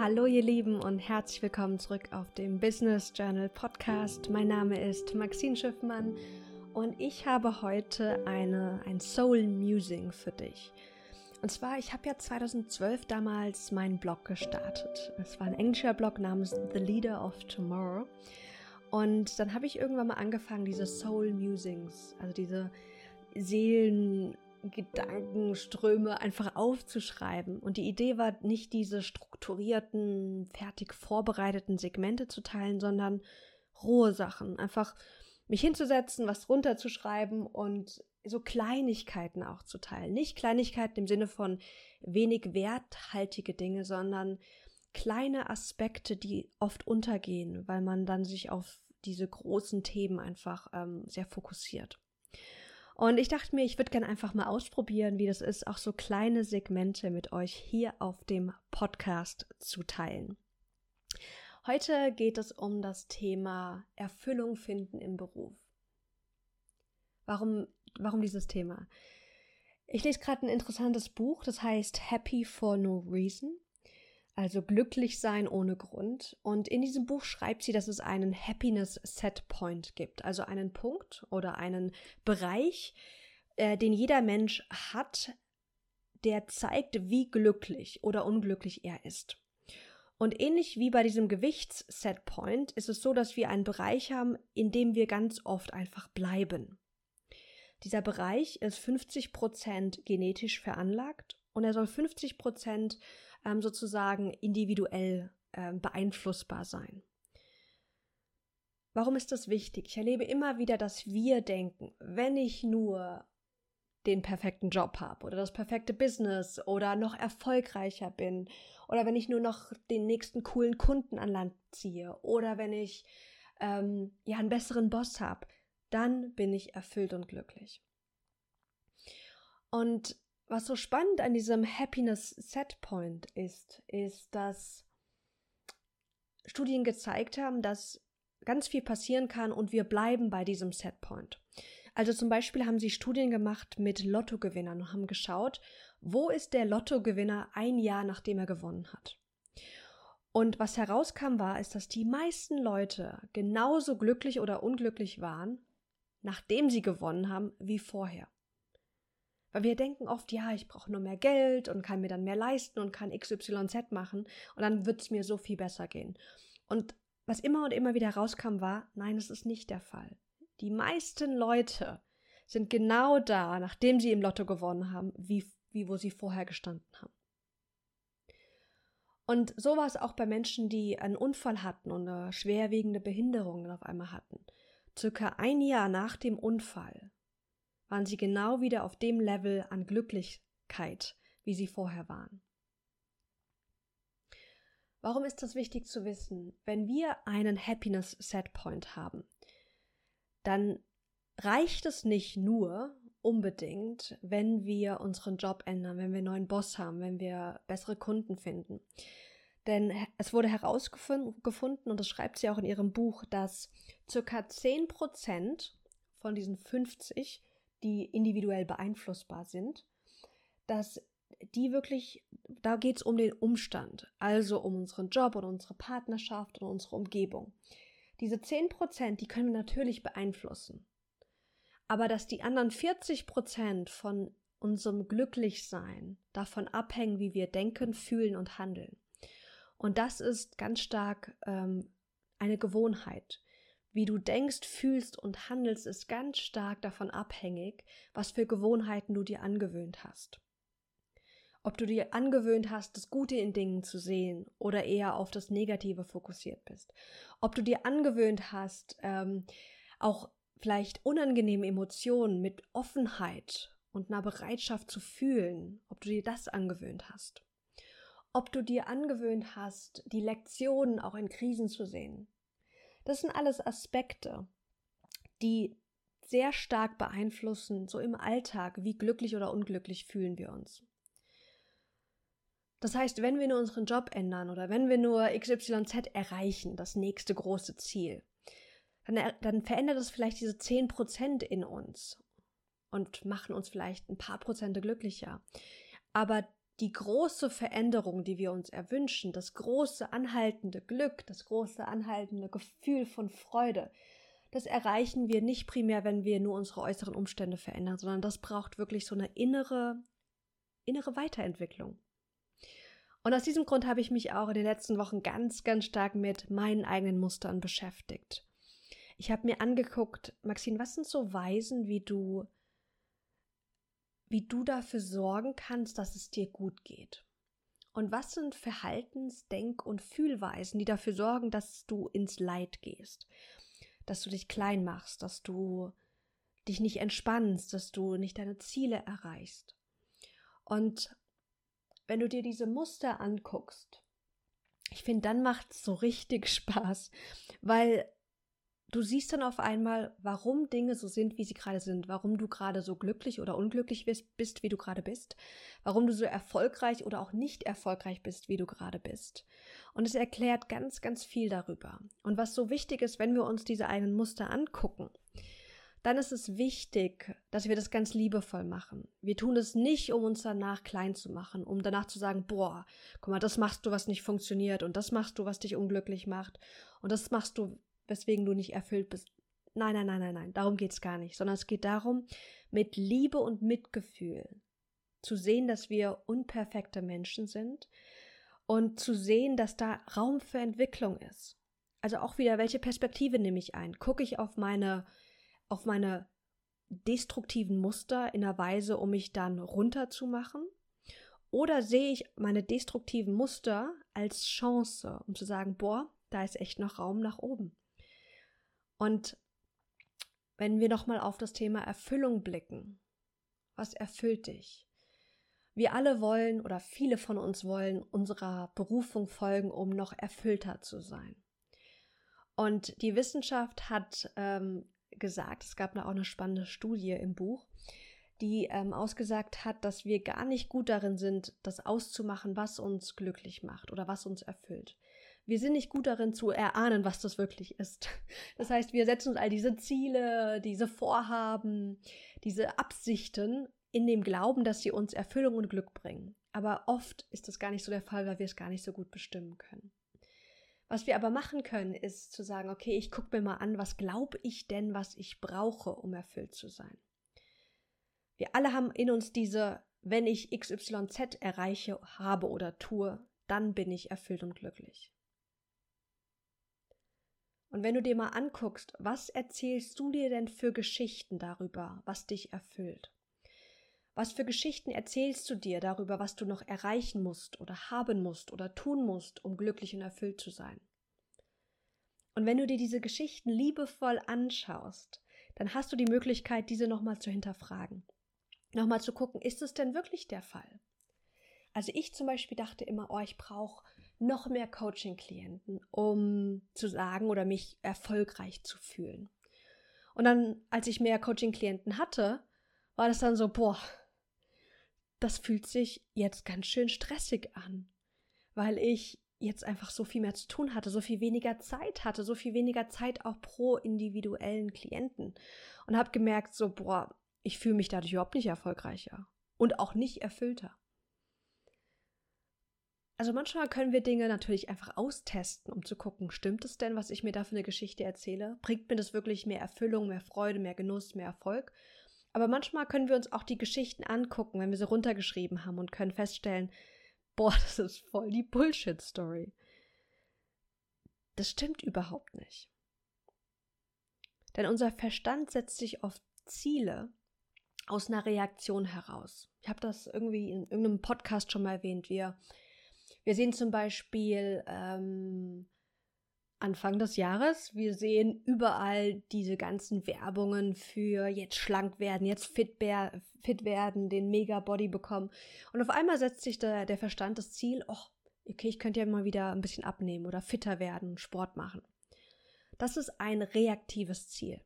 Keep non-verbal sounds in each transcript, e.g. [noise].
Hallo ihr Lieben und herzlich willkommen zurück auf dem Business Journal Podcast. Mein Name ist Maxine Schiffmann und ich habe heute eine, ein Soul Musing für dich. Und zwar, ich habe ja 2012 damals meinen Blog gestartet. Es war ein englischer Blog namens The Leader of Tomorrow. Und dann habe ich irgendwann mal angefangen, diese Soul Musings, also diese Seelen Gedankenströme einfach aufzuschreiben. Und die Idee war nicht diese strukturierten, fertig vorbereiteten Segmente zu teilen, sondern rohe Sachen. Einfach mich hinzusetzen, was runterzuschreiben und so Kleinigkeiten auch zu teilen. Nicht Kleinigkeiten im Sinne von wenig werthaltige Dinge, sondern kleine Aspekte, die oft untergehen, weil man dann sich auf diese großen Themen einfach ähm, sehr fokussiert. Und ich dachte mir, ich würde gerne einfach mal ausprobieren, wie das ist, auch so kleine Segmente mit euch hier auf dem Podcast zu teilen. Heute geht es um das Thema Erfüllung finden im Beruf. Warum, warum dieses Thema? Ich lese gerade ein interessantes Buch, das heißt Happy for No Reason also glücklich sein ohne Grund. Und in diesem Buch schreibt sie, dass es einen Happiness Set Point gibt, also einen Punkt oder einen Bereich, äh, den jeder Mensch hat, der zeigt, wie glücklich oder unglücklich er ist. Und ähnlich wie bei diesem Gewichts-Setpoint ist es so, dass wir einen Bereich haben, in dem wir ganz oft einfach bleiben. Dieser Bereich ist 50% genetisch veranlagt und er soll 50% ähm, sozusagen individuell ähm, beeinflussbar sein. Warum ist das wichtig? Ich erlebe immer wieder, dass wir denken, wenn ich nur den perfekten Job habe oder das perfekte Business oder noch erfolgreicher bin oder wenn ich nur noch den nächsten coolen Kunden an Land ziehe oder wenn ich ähm, ja einen besseren Boss habe, dann bin ich erfüllt und glücklich. Und was so spannend an diesem Happiness Set Point ist, ist, dass Studien gezeigt haben, dass ganz viel passieren kann und wir bleiben bei diesem Set Point. Also zum Beispiel haben sie Studien gemacht mit Lottogewinnern und haben geschaut, wo ist der Lottogewinner ein Jahr nachdem er gewonnen hat. Und was herauskam war, ist, dass die meisten Leute genauso glücklich oder unglücklich waren, nachdem sie gewonnen haben, wie vorher. Weil wir denken oft, ja, ich brauche nur mehr Geld und kann mir dann mehr leisten und kann XYZ machen und dann wird es mir so viel besser gehen. Und was immer und immer wieder rauskam, war, nein, es ist nicht der Fall. Die meisten Leute sind genau da, nachdem sie im Lotto gewonnen haben, wie, wie wo sie vorher gestanden haben. Und so war es auch bei Menschen, die einen Unfall hatten und eine schwerwiegende Behinderung auf einmal hatten. Circa ein Jahr nach dem Unfall waren sie genau wieder auf dem Level an Glücklichkeit, wie sie vorher waren. Warum ist das wichtig zu wissen? Wenn wir einen Happiness Setpoint haben, dann reicht es nicht nur unbedingt, wenn wir unseren Job ändern, wenn wir einen neuen Boss haben, wenn wir bessere Kunden finden. Denn es wurde herausgefunden, und das schreibt sie auch in ihrem Buch, dass circa 10% von diesen 50 die individuell beeinflussbar sind, dass die wirklich, da geht es um den Umstand, also um unseren Job und unsere Partnerschaft und unsere Umgebung. Diese 10 Prozent, die können wir natürlich beeinflussen. Aber dass die anderen 40 Prozent von unserem Glücklichsein davon abhängen, wie wir denken, fühlen und handeln. Und das ist ganz stark ähm, eine Gewohnheit. Wie du denkst, fühlst und handelst, ist ganz stark davon abhängig, was für Gewohnheiten du dir angewöhnt hast. Ob du dir angewöhnt hast, das Gute in Dingen zu sehen oder eher auf das Negative fokussiert bist. Ob du dir angewöhnt hast, ähm, auch vielleicht unangenehme Emotionen mit Offenheit und einer Bereitschaft zu fühlen, ob du dir das angewöhnt hast. Ob du dir angewöhnt hast, die Lektionen auch in Krisen zu sehen. Das sind alles Aspekte, die sehr stark beeinflussen, so im Alltag, wie glücklich oder unglücklich fühlen wir uns. Das heißt, wenn wir nur unseren Job ändern oder wenn wir nur XYZ erreichen, das nächste große Ziel, dann, dann verändert das vielleicht diese 10% in uns und machen uns vielleicht ein paar Prozente glücklicher. Aber die große Veränderung, die wir uns erwünschen, das große anhaltende Glück, das große anhaltende Gefühl von Freude, das erreichen wir nicht primär, wenn wir nur unsere äußeren Umstände verändern, sondern das braucht wirklich so eine innere, innere Weiterentwicklung. Und aus diesem Grund habe ich mich auch in den letzten Wochen ganz, ganz stark mit meinen eigenen Mustern beschäftigt. Ich habe mir angeguckt, Maxine, was sind so Weisen, wie du wie du dafür sorgen kannst, dass es dir gut geht. Und was sind Verhaltens-, Denk- und Fühlweisen, die dafür sorgen, dass du ins Leid gehst, dass du dich klein machst, dass du dich nicht entspannst, dass du nicht deine Ziele erreichst. Und wenn du dir diese Muster anguckst, ich finde, dann macht es so richtig [laughs] Spaß, weil du siehst dann auf einmal, warum Dinge so sind, wie sie gerade sind, warum du gerade so glücklich oder unglücklich bist, wie du gerade bist, warum du so erfolgreich oder auch nicht erfolgreich bist, wie du gerade bist. Und es erklärt ganz, ganz viel darüber. Und was so wichtig ist, wenn wir uns diese einen Muster angucken, dann ist es wichtig, dass wir das ganz liebevoll machen. Wir tun es nicht, um uns danach klein zu machen, um danach zu sagen, boah, guck mal, das machst du, was nicht funktioniert und das machst du, was dich unglücklich macht und das machst du, weswegen du nicht erfüllt bist. Nein, nein, nein, nein, nein, darum geht es gar nicht, sondern es geht darum, mit Liebe und Mitgefühl zu sehen, dass wir unperfekte Menschen sind und zu sehen, dass da Raum für Entwicklung ist. Also auch wieder, welche Perspektive nehme ich ein? Gucke ich auf meine, auf meine destruktiven Muster in einer Weise, um mich dann runterzumachen? Oder sehe ich meine destruktiven Muster als Chance, um zu sagen, boah, da ist echt noch Raum nach oben. Und wenn wir nochmal auf das Thema Erfüllung blicken, was erfüllt dich? Wir alle wollen oder viele von uns wollen unserer Berufung folgen, um noch erfüllter zu sein. Und die Wissenschaft hat ähm, gesagt, es gab da auch eine spannende Studie im Buch, die ähm, ausgesagt hat, dass wir gar nicht gut darin sind, das auszumachen, was uns glücklich macht oder was uns erfüllt wir sind nicht gut darin zu erahnen, was das wirklich ist. Das heißt, wir setzen uns all diese Ziele, diese Vorhaben, diese Absichten in dem Glauben, dass sie uns Erfüllung und Glück bringen. Aber oft ist das gar nicht so der Fall, weil wir es gar nicht so gut bestimmen können. Was wir aber machen können, ist zu sagen, okay, ich gucke mir mal an, was glaube ich denn, was ich brauche, um erfüllt zu sein. Wir alle haben in uns diese, wenn ich XYZ erreiche, habe oder tue, dann bin ich erfüllt und glücklich. Und wenn du dir mal anguckst, was erzählst du dir denn für Geschichten darüber, was dich erfüllt? Was für Geschichten erzählst du dir darüber, was du noch erreichen musst oder haben musst oder tun musst, um glücklich und erfüllt zu sein? Und wenn du dir diese Geschichten liebevoll anschaust, dann hast du die Möglichkeit, diese nochmal zu hinterfragen. Nochmal zu gucken, ist es denn wirklich der Fall? Also ich zum Beispiel dachte immer, oh, ich brauche noch mehr Coaching-Klienten, um zu sagen oder mich erfolgreich zu fühlen. Und dann, als ich mehr Coaching-Klienten hatte, war das dann so, boah, das fühlt sich jetzt ganz schön stressig an, weil ich jetzt einfach so viel mehr zu tun hatte, so viel weniger Zeit hatte, so viel weniger Zeit auch pro individuellen Klienten und habe gemerkt, so, boah, ich fühle mich dadurch überhaupt nicht erfolgreicher und auch nicht erfüllter. Also manchmal können wir Dinge natürlich einfach austesten, um zu gucken, stimmt es denn, was ich mir da für eine Geschichte erzähle? Bringt mir das wirklich mehr Erfüllung, mehr Freude, mehr Genuss, mehr Erfolg? Aber manchmal können wir uns auch die Geschichten angucken, wenn wir sie runtergeschrieben haben und können feststellen, boah, [laughs] das ist voll die Bullshit-Story. Das stimmt überhaupt nicht. Denn unser Verstand setzt sich auf Ziele aus einer Reaktion heraus. Ich habe das irgendwie in irgendeinem Podcast schon mal erwähnt. Wir wir sehen zum Beispiel ähm, Anfang des Jahres, wir sehen überall diese ganzen Werbungen für jetzt schlank werden, jetzt fit, fit werden, den Mega-Body bekommen. Und auf einmal setzt sich der, der Verstand das Ziel, oh, okay, ich könnte ja mal wieder ein bisschen abnehmen oder fitter werden, Sport machen. Das ist ein reaktives Ziel.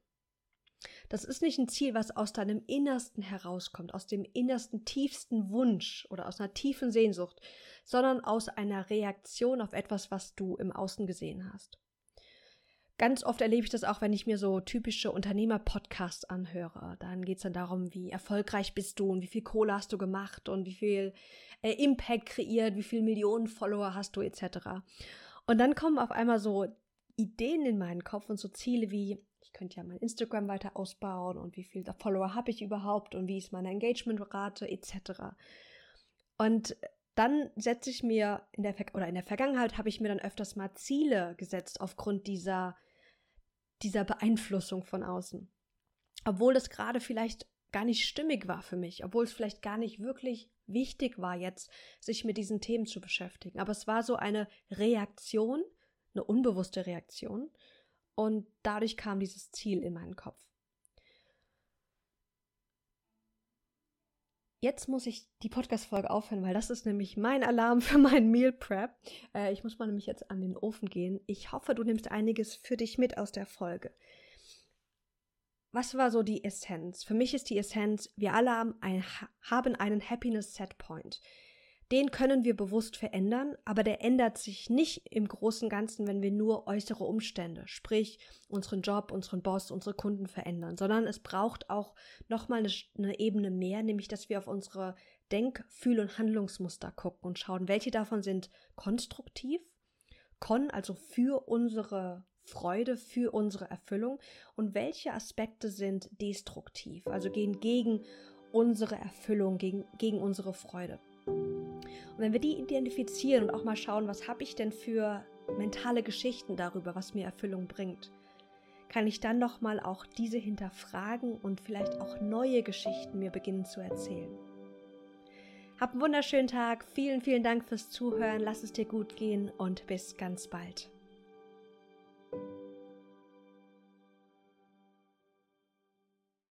Das ist nicht ein Ziel, was aus deinem Innersten herauskommt, aus dem innersten, tiefsten Wunsch oder aus einer tiefen Sehnsucht, sondern aus einer Reaktion auf etwas, was du im Außen gesehen hast. Ganz oft erlebe ich das auch, wenn ich mir so typische Unternehmer-Podcasts anhöre. Dann geht es dann darum, wie erfolgreich bist du und wie viel Kohle hast du gemacht und wie viel äh, Impact kreiert, wie viele Millionen Follower hast du etc. Und dann kommen auf einmal so Ideen in meinen Kopf und so Ziele wie, ich könnte ja mein Instagram weiter ausbauen und wie viele Follower habe ich überhaupt und wie ist meine Engagementrate etc. Und dann setze ich mir in der oder in der Vergangenheit habe ich mir dann öfters mal Ziele gesetzt aufgrund dieser dieser Beeinflussung von außen. Obwohl das gerade vielleicht gar nicht stimmig war für mich, obwohl es vielleicht gar nicht wirklich wichtig war jetzt, sich mit diesen Themen zu beschäftigen. Aber es war so eine Reaktion, eine unbewusste Reaktion. Und dadurch kam dieses Ziel in meinen Kopf. Jetzt muss ich die Podcast-Folge aufhören, weil das ist nämlich mein Alarm für meinen Meal Prep. Äh, ich muss mal nämlich jetzt an den Ofen gehen. Ich hoffe, du nimmst einiges für dich mit aus der Folge. Was war so die Essenz? Für mich ist die Essenz, wir alle haben, ein, haben einen Happiness Set Point den können wir bewusst verändern, aber der ändert sich nicht im großen Ganzen, wenn wir nur äußere Umstände, sprich unseren Job, unseren Boss, unsere Kunden verändern, sondern es braucht auch nochmal eine, eine Ebene mehr, nämlich dass wir auf unsere Denk-, Fühl- und Handlungsmuster gucken und schauen, welche davon sind konstruktiv, kon, also für unsere Freude, für unsere Erfüllung und welche Aspekte sind destruktiv, also gehen gegen unsere Erfüllung, gegen, gegen unsere Freude. Und wenn wir die identifizieren und auch mal schauen, was habe ich denn für mentale Geschichten darüber, was mir Erfüllung bringt, kann ich dann nochmal auch diese hinterfragen und vielleicht auch neue Geschichten mir beginnen zu erzählen. Hab einen wunderschönen Tag, vielen, vielen Dank fürs Zuhören, lass es dir gut gehen und bis ganz bald.